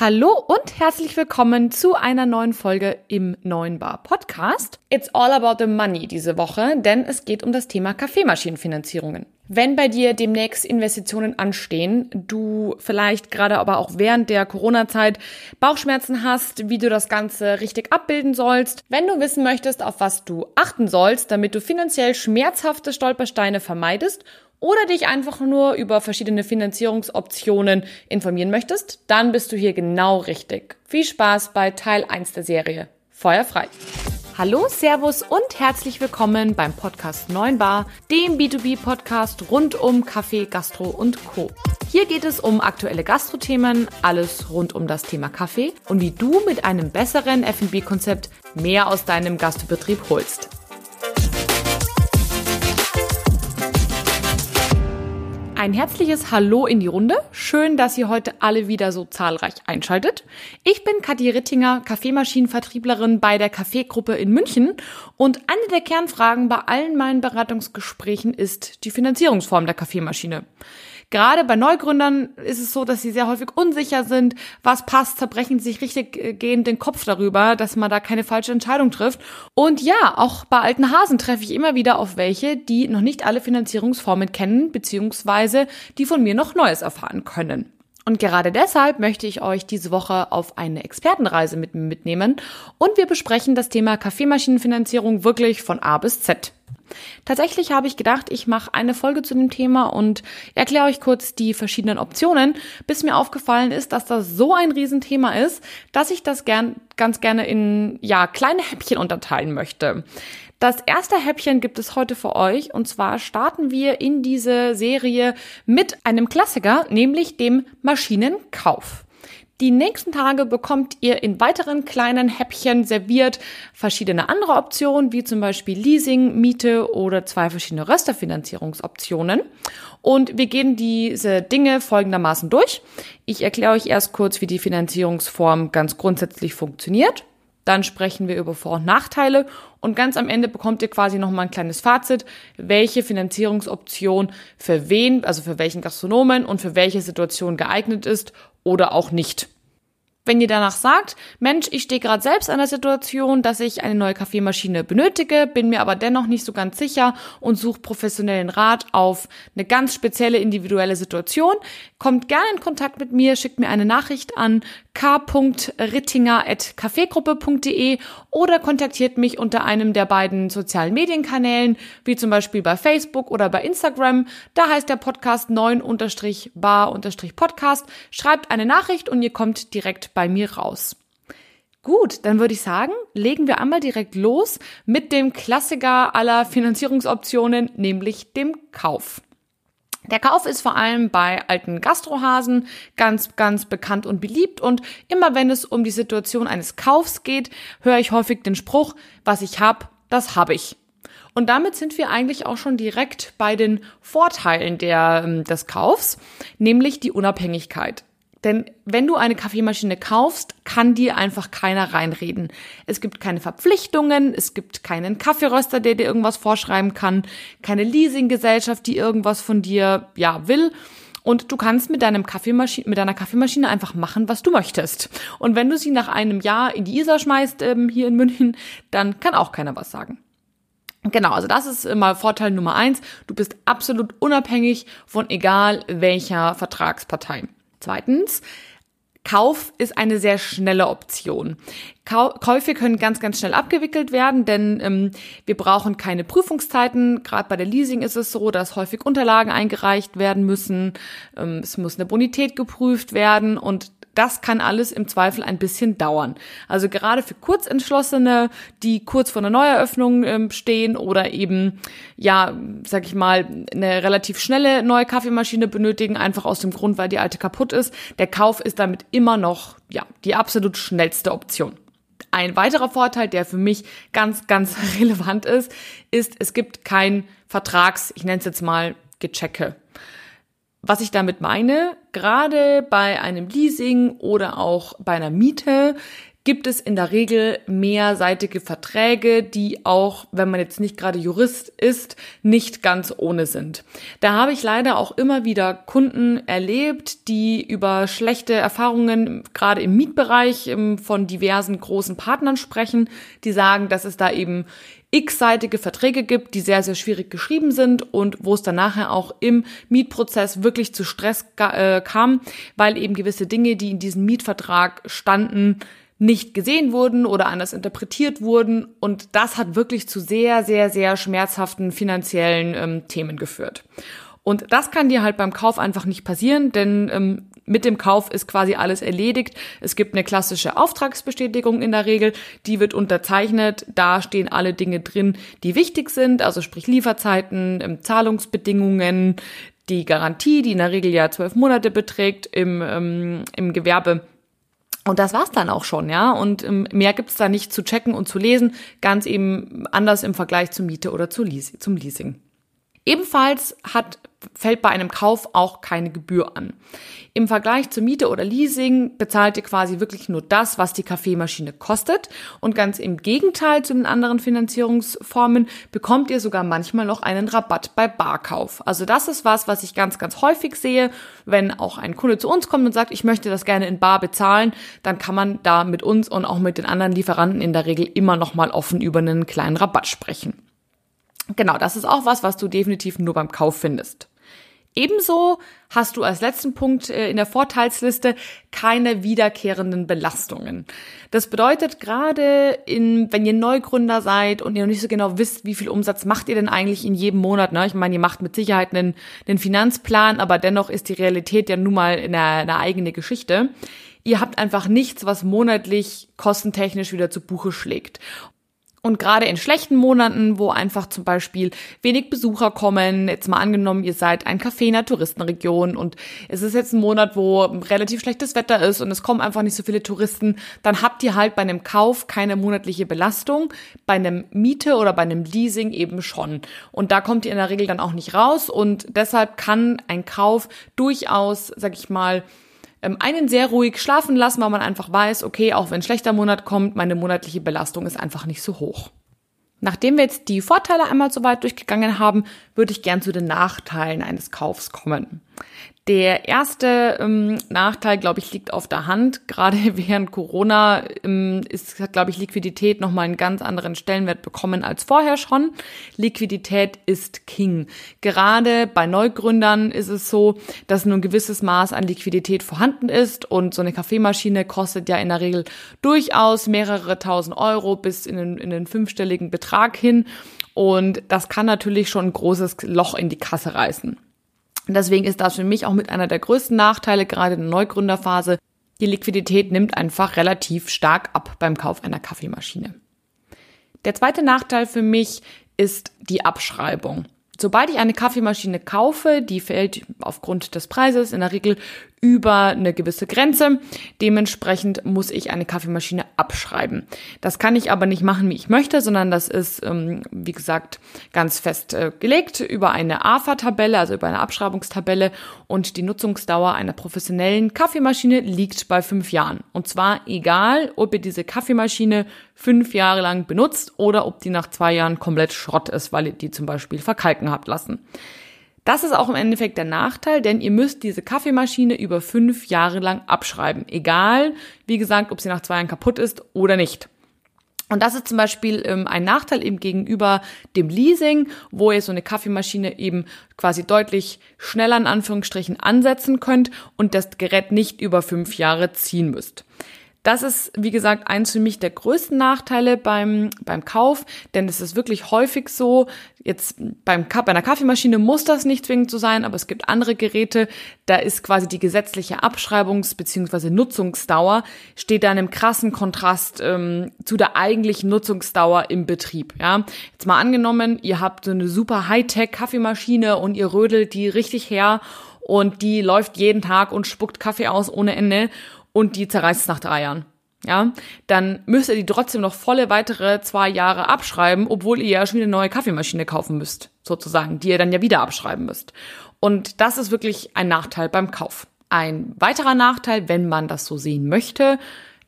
Hallo und herzlich willkommen zu einer neuen Folge im Neuen Bar Podcast. It's all about the money diese Woche, denn es geht um das Thema Kaffeemaschinenfinanzierungen. Wenn bei dir demnächst Investitionen anstehen, du vielleicht gerade aber auch während der Corona-Zeit Bauchschmerzen hast, wie du das Ganze richtig abbilden sollst, wenn du wissen möchtest, auf was du achten sollst, damit du finanziell schmerzhafte Stolpersteine vermeidest oder dich einfach nur über verschiedene Finanzierungsoptionen informieren möchtest, dann bist du hier genau richtig. Viel Spaß bei Teil 1 der Serie. Feuer frei! Hallo, Servus und herzlich willkommen beim Podcast 9 Bar, dem B2B-Podcast rund um Kaffee, Gastro und Co. Hier geht es um aktuelle Gastrothemen, alles rund um das Thema Kaffee und wie du mit einem besseren F&B-Konzept mehr aus deinem Gastbetrieb holst. Ein herzliches Hallo in die Runde. Schön, dass ihr heute alle wieder so zahlreich einschaltet. Ich bin Kathi Rittinger, Kaffeemaschinenvertrieblerin bei der Kaffeegruppe in München und eine der Kernfragen bei allen meinen Beratungsgesprächen ist die Finanzierungsform der Kaffeemaschine. Gerade bei Neugründern ist es so, dass sie sehr häufig unsicher sind. Was passt, zerbrechen sich richtig äh, gehend den Kopf darüber, dass man da keine falsche Entscheidung trifft. Und ja, auch bei alten Hasen treffe ich immer wieder auf welche, die noch nicht alle Finanzierungsformen kennen, beziehungsweise die von mir noch Neues erfahren können. Und gerade deshalb möchte ich euch diese Woche auf eine Expertenreise mit mitnehmen und wir besprechen das Thema Kaffeemaschinenfinanzierung wirklich von A bis Z. Tatsächlich habe ich gedacht, ich mache eine Folge zu dem Thema und erkläre euch kurz die verschiedenen Optionen, bis mir aufgefallen ist, dass das so ein Riesenthema ist, dass ich das gern, ganz gerne in ja, kleine Häppchen unterteilen möchte. Das erste Häppchen gibt es heute für euch und zwar starten wir in diese Serie mit einem Klassiker, nämlich dem Maschinenkauf. Die nächsten Tage bekommt ihr in weiteren kleinen Häppchen serviert verschiedene andere Optionen, wie zum Beispiel Leasing, Miete oder zwei verschiedene Rösterfinanzierungsoptionen. Und wir gehen diese Dinge folgendermaßen durch. Ich erkläre euch erst kurz, wie die Finanzierungsform ganz grundsätzlich funktioniert. Dann sprechen wir über Vor- und Nachteile und ganz am Ende bekommt ihr quasi nochmal ein kleines Fazit, welche Finanzierungsoption für wen, also für welchen Gastronomen und für welche Situation geeignet ist oder auch nicht. Wenn ihr danach sagt, Mensch, ich stehe gerade selbst an der Situation, dass ich eine neue Kaffeemaschine benötige, bin mir aber dennoch nicht so ganz sicher und suche professionellen Rat auf eine ganz spezielle individuelle Situation, kommt gerne in Kontakt mit mir, schickt mir eine Nachricht an k.rittinger.kaffeegruppe.de oder kontaktiert mich unter einem der beiden sozialen Medienkanälen, wie zum Beispiel bei Facebook oder bei Instagram. Da heißt der Podcast 9-bar-podcast. Schreibt eine Nachricht und ihr kommt direkt bei mir raus. Gut, dann würde ich sagen, legen wir einmal direkt los mit dem Klassiker aller Finanzierungsoptionen, nämlich dem Kauf. Der Kauf ist vor allem bei alten Gastrohasen ganz, ganz bekannt und beliebt und immer wenn es um die Situation eines Kaufs geht, höre ich häufig den Spruch, was ich habe, das habe ich. Und damit sind wir eigentlich auch schon direkt bei den Vorteilen der, ähm, des Kaufs, nämlich die Unabhängigkeit. Denn wenn du eine Kaffeemaschine kaufst, kann dir einfach keiner reinreden. Es gibt keine Verpflichtungen, es gibt keinen Kaffeeröster, der dir irgendwas vorschreiben kann, keine Leasinggesellschaft, die irgendwas von dir, ja, will. Und du kannst mit deinem Kaffeemaschine, mit deiner Kaffeemaschine einfach machen, was du möchtest. Und wenn du sie nach einem Jahr in die Isar schmeißt, ähm, hier in München, dann kann auch keiner was sagen. Genau, also das ist mal Vorteil Nummer eins. Du bist absolut unabhängig von egal welcher Vertragspartei. Zweitens, Kauf ist eine sehr schnelle Option. Käufe können ganz, ganz schnell abgewickelt werden, denn ähm, wir brauchen keine Prüfungszeiten. Gerade bei der Leasing ist es so, dass häufig Unterlagen eingereicht werden müssen. Ähm, es muss eine Bonität geprüft werden und das kann alles im Zweifel ein bisschen dauern. Also gerade für Kurzentschlossene, die kurz vor einer Neueröffnung ähm, stehen oder eben, ja, sag ich mal, eine relativ schnelle neue Kaffeemaschine benötigen, einfach aus dem Grund, weil die alte kaputt ist. Der Kauf ist damit immer noch, ja, die absolut schnellste Option. Ein weiterer Vorteil, der für mich ganz, ganz relevant ist, ist, es gibt kein Vertrags, ich nenne es jetzt mal Gechecke. Was ich damit meine, gerade bei einem Leasing oder auch bei einer Miete gibt es in der Regel mehrseitige Verträge, die auch, wenn man jetzt nicht gerade Jurist ist, nicht ganz ohne sind. Da habe ich leider auch immer wieder Kunden erlebt, die über schlechte Erfahrungen gerade im Mietbereich ähm, von diversen großen Partnern sprechen, die sagen, dass es da eben x-seitige Verträge gibt, die sehr, sehr schwierig geschrieben sind und wo es dann nachher auch im Mietprozess wirklich zu Stress äh, kam, weil eben gewisse Dinge, die in diesem Mietvertrag standen, nicht gesehen wurden oder anders interpretiert wurden. Und das hat wirklich zu sehr, sehr, sehr schmerzhaften finanziellen ähm, Themen geführt. Und das kann dir halt beim Kauf einfach nicht passieren, denn ähm, mit dem Kauf ist quasi alles erledigt. Es gibt eine klassische Auftragsbestätigung in der Regel, die wird unterzeichnet. Da stehen alle Dinge drin, die wichtig sind, also sprich Lieferzeiten, ähm, Zahlungsbedingungen, die Garantie, die in der Regel ja zwölf Monate beträgt im, ähm, im Gewerbe und das war's dann auch schon, ja. Und ähm, mehr gibt's da nicht zu checken und zu lesen, ganz eben anders im Vergleich zur Miete oder zum Leasing. Ebenfalls hat, fällt bei einem Kauf auch keine Gebühr an. Im Vergleich zur Miete oder Leasing bezahlt ihr quasi wirklich nur das, was die Kaffeemaschine kostet. Und ganz im Gegenteil zu den anderen Finanzierungsformen bekommt ihr sogar manchmal noch einen Rabatt bei Barkauf. Also das ist was, was ich ganz, ganz häufig sehe. Wenn auch ein Kunde zu uns kommt und sagt, ich möchte das gerne in Bar bezahlen, dann kann man da mit uns und auch mit den anderen Lieferanten in der Regel immer noch mal offen über einen kleinen Rabatt sprechen. Genau, das ist auch was, was du definitiv nur beim Kauf findest. Ebenso hast du als letzten Punkt äh, in der Vorteilsliste keine wiederkehrenden Belastungen. Das bedeutet gerade, in, wenn ihr Neugründer seid und ihr noch nicht so genau wisst, wie viel Umsatz macht ihr denn eigentlich in jedem Monat. Ne? Ich meine, ihr macht mit Sicherheit einen, einen Finanzplan, aber dennoch ist die Realität ja nun mal eine, eine eigene Geschichte. Ihr habt einfach nichts, was monatlich kostentechnisch wieder zu Buche schlägt. Und gerade in schlechten Monaten, wo einfach zum Beispiel wenig Besucher kommen, jetzt mal angenommen, ihr seid ein Café in der Touristenregion und es ist jetzt ein Monat, wo relativ schlechtes Wetter ist und es kommen einfach nicht so viele Touristen, dann habt ihr halt bei einem Kauf keine monatliche Belastung, bei einem Miete oder bei einem Leasing eben schon. Und da kommt ihr in der Regel dann auch nicht raus und deshalb kann ein Kauf durchaus, sag ich mal, einen sehr ruhig schlafen lassen, weil man einfach weiß, okay, auch wenn ein schlechter Monat kommt, meine monatliche Belastung ist einfach nicht so hoch. Nachdem wir jetzt die Vorteile einmal so weit durchgegangen haben, würde ich gern zu den Nachteilen eines Kaufs kommen. Der erste ähm, Nachteil, glaube ich, liegt auf der Hand. Gerade während Corona ähm, ist, hat, glaube ich, Liquidität nochmal einen ganz anderen Stellenwert bekommen als vorher schon. Liquidität ist King. Gerade bei Neugründern ist es so, dass nur ein gewisses Maß an Liquidität vorhanden ist und so eine Kaffeemaschine kostet ja in der Regel durchaus mehrere tausend Euro bis in den, in den fünfstelligen Betrag hin. Und das kann natürlich schon ein großes Loch in die Kasse reißen. Deswegen ist das für mich auch mit einer der größten Nachteile, gerade in der Neugründerphase. Die Liquidität nimmt einfach relativ stark ab beim Kauf einer Kaffeemaschine. Der zweite Nachteil für mich ist die Abschreibung. Sobald ich eine Kaffeemaschine kaufe, die fällt aufgrund des Preises in der Regel über eine gewisse Grenze. Dementsprechend muss ich eine Kaffeemaschine abschreiben. Das kann ich aber nicht machen, wie ich möchte, sondern das ist, ähm, wie gesagt, ganz fest äh, gelegt über eine AFA-Tabelle, also über eine Abschreibungstabelle. Und die Nutzungsdauer einer professionellen Kaffeemaschine liegt bei fünf Jahren. Und zwar egal, ob ihr diese Kaffeemaschine fünf Jahre lang benutzt oder ob die nach zwei Jahren komplett Schrott ist, weil ihr die zum Beispiel verkalken habt lassen. Das ist auch im Endeffekt der Nachteil, denn ihr müsst diese Kaffeemaschine über fünf Jahre lang abschreiben. Egal, wie gesagt, ob sie nach zwei Jahren kaputt ist oder nicht. Und das ist zum Beispiel ähm, ein Nachteil eben gegenüber dem Leasing, wo ihr so eine Kaffeemaschine eben quasi deutlich schneller in Anführungsstrichen ansetzen könnt und das Gerät nicht über fünf Jahre ziehen müsst. Das ist, wie gesagt, eins für mich der größten Nachteile beim, beim Kauf, denn es ist wirklich häufig so, jetzt beim, bei einer Kaffeemaschine muss das nicht zwingend so sein, aber es gibt andere Geräte, da ist quasi die gesetzliche Abschreibungs- bzw. Nutzungsdauer, steht da in einem krassen Kontrast ähm, zu der eigentlichen Nutzungsdauer im Betrieb. Ja, Jetzt mal angenommen, ihr habt so eine super Hightech-Kaffeemaschine und ihr rödelt die richtig her und die läuft jeden Tag und spuckt Kaffee aus ohne Ende und die zerreißt es nach drei Jahren. Ja, dann müsst ihr die trotzdem noch volle weitere zwei Jahre abschreiben, obwohl ihr ja schon wieder eine neue Kaffeemaschine kaufen müsst, sozusagen, die ihr dann ja wieder abschreiben müsst. Und das ist wirklich ein Nachteil beim Kauf. Ein weiterer Nachteil, wenn man das so sehen möchte,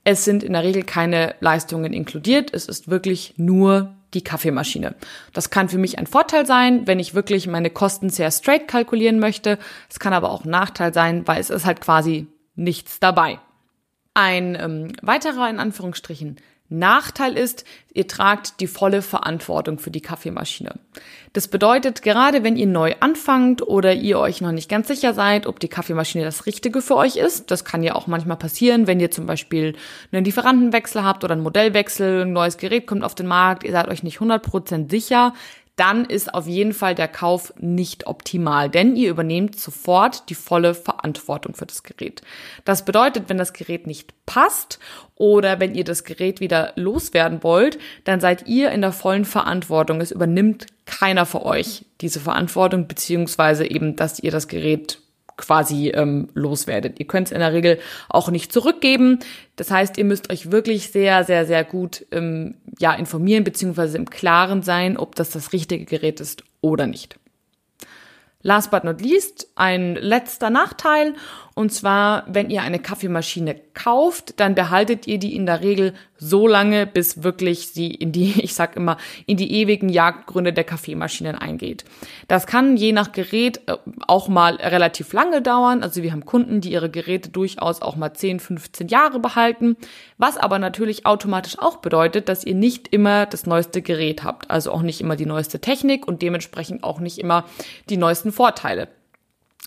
es sind in der Regel keine Leistungen inkludiert. Es ist wirklich nur die Kaffeemaschine. Das kann für mich ein Vorteil sein, wenn ich wirklich meine Kosten sehr straight kalkulieren möchte. Es kann aber auch ein Nachteil sein, weil es ist halt quasi nichts dabei. Ein ähm, weiterer in Anführungsstrichen Nachteil ist, ihr tragt die volle Verantwortung für die Kaffeemaschine. Das bedeutet, gerade wenn ihr neu anfangt oder ihr euch noch nicht ganz sicher seid, ob die Kaffeemaschine das Richtige für euch ist, das kann ja auch manchmal passieren, wenn ihr zum Beispiel einen Lieferantenwechsel habt oder einen Modellwechsel, ein neues Gerät kommt auf den Markt, ihr seid euch nicht 100% sicher, dann ist auf jeden Fall der Kauf nicht optimal, denn ihr übernehmt sofort die volle Verantwortung für das Gerät. Das bedeutet, wenn das Gerät nicht passt oder wenn ihr das Gerät wieder loswerden wollt, dann seid ihr in der vollen Verantwortung. Es übernimmt keiner für euch diese Verantwortung, beziehungsweise eben, dass ihr das Gerät quasi ähm, loswerdet. Ihr könnt es in der Regel auch nicht zurückgeben. Das heißt, ihr müsst euch wirklich sehr, sehr, sehr gut ähm, ja, informieren beziehungsweise im Klaren sein, ob das das richtige Gerät ist oder nicht. Last but not least, ein letzter Nachteil. Und zwar, wenn ihr eine Kaffeemaschine kauft, dann behaltet ihr die in der Regel so lange, bis wirklich sie in die, ich sag immer, in die ewigen Jagdgründe der Kaffeemaschinen eingeht. Das kann je nach Gerät äh, auch mal relativ lange dauern. Also wir haben Kunden, die ihre Geräte durchaus auch mal 10, 15 Jahre behalten. Was aber natürlich automatisch auch bedeutet, dass ihr nicht immer das neueste Gerät habt. Also auch nicht immer die neueste Technik und dementsprechend auch nicht immer die neuesten Vorteile.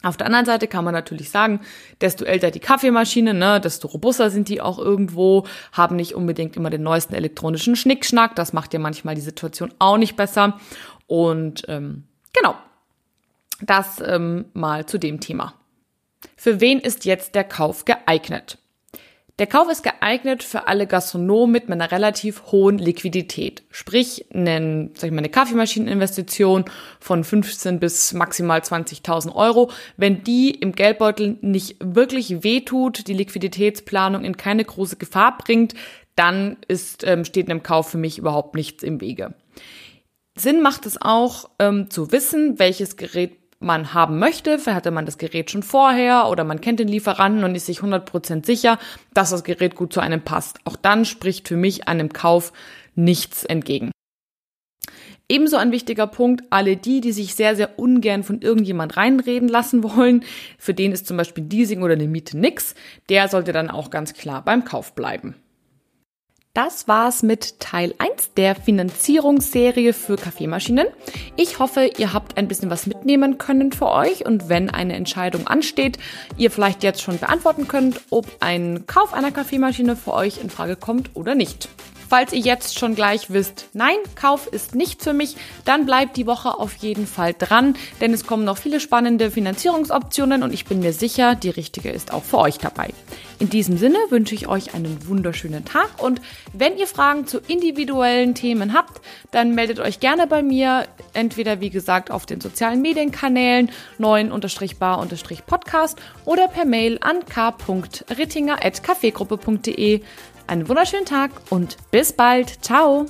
Auf der anderen Seite kann man natürlich sagen, desto älter die Kaffeemaschine, ne, desto robuster sind die auch irgendwo, haben nicht unbedingt immer den neuesten elektronischen Schnickschnack. Das macht ja manchmal die Situation auch nicht besser. Und ähm, genau, das ähm, mal zu dem Thema. Für wen ist jetzt der Kauf geeignet? Der Kauf ist geeignet für alle Gastronomen mit einer relativ hohen Liquidität. Sprich, einen, sag ich mal, eine Kaffeemashinen-Investition von 15 bis maximal 20.000 Euro. Wenn die im Geldbeutel nicht wirklich wehtut, die Liquiditätsplanung in keine große Gefahr bringt, dann ist, ähm, steht einem Kauf für mich überhaupt nichts im Wege. Sinn macht es auch, ähm, zu wissen, welches Gerät man haben möchte. Vielleicht hatte man das Gerät schon vorher oder man kennt den Lieferanten und ist sich 100% sicher, dass das Gerät gut zu einem passt. Auch dann spricht für mich einem Kauf nichts entgegen. Ebenso ein wichtiger Punkt, alle die, die sich sehr, sehr ungern von irgendjemand reinreden lassen wollen, für den ist zum Beispiel Leasing oder eine Miete nix, der sollte dann auch ganz klar beim Kauf bleiben. Das war's mit Teil 1 der Finanzierungsserie für Kaffeemaschinen. Ich hoffe, ihr habt ein bisschen was mitnehmen können für euch und wenn eine Entscheidung ansteht, ihr vielleicht jetzt schon beantworten könnt, ob ein Kauf einer Kaffeemaschine für euch in Frage kommt oder nicht. Falls ihr jetzt schon gleich wisst, nein, Kauf ist nicht für mich, dann bleibt die Woche auf jeden Fall dran, denn es kommen noch viele spannende Finanzierungsoptionen und ich bin mir sicher, die richtige ist auch für euch dabei. In diesem Sinne wünsche ich euch einen wunderschönen Tag und wenn ihr Fragen zu individuellen Themen habt, dann meldet euch gerne bei mir, entweder wie gesagt auf den sozialen Medienkanälen 9-bar-podcast oder per Mail an k.rittinger.kaffeegruppe.de. Einen wunderschönen Tag und bis bald. Ciao.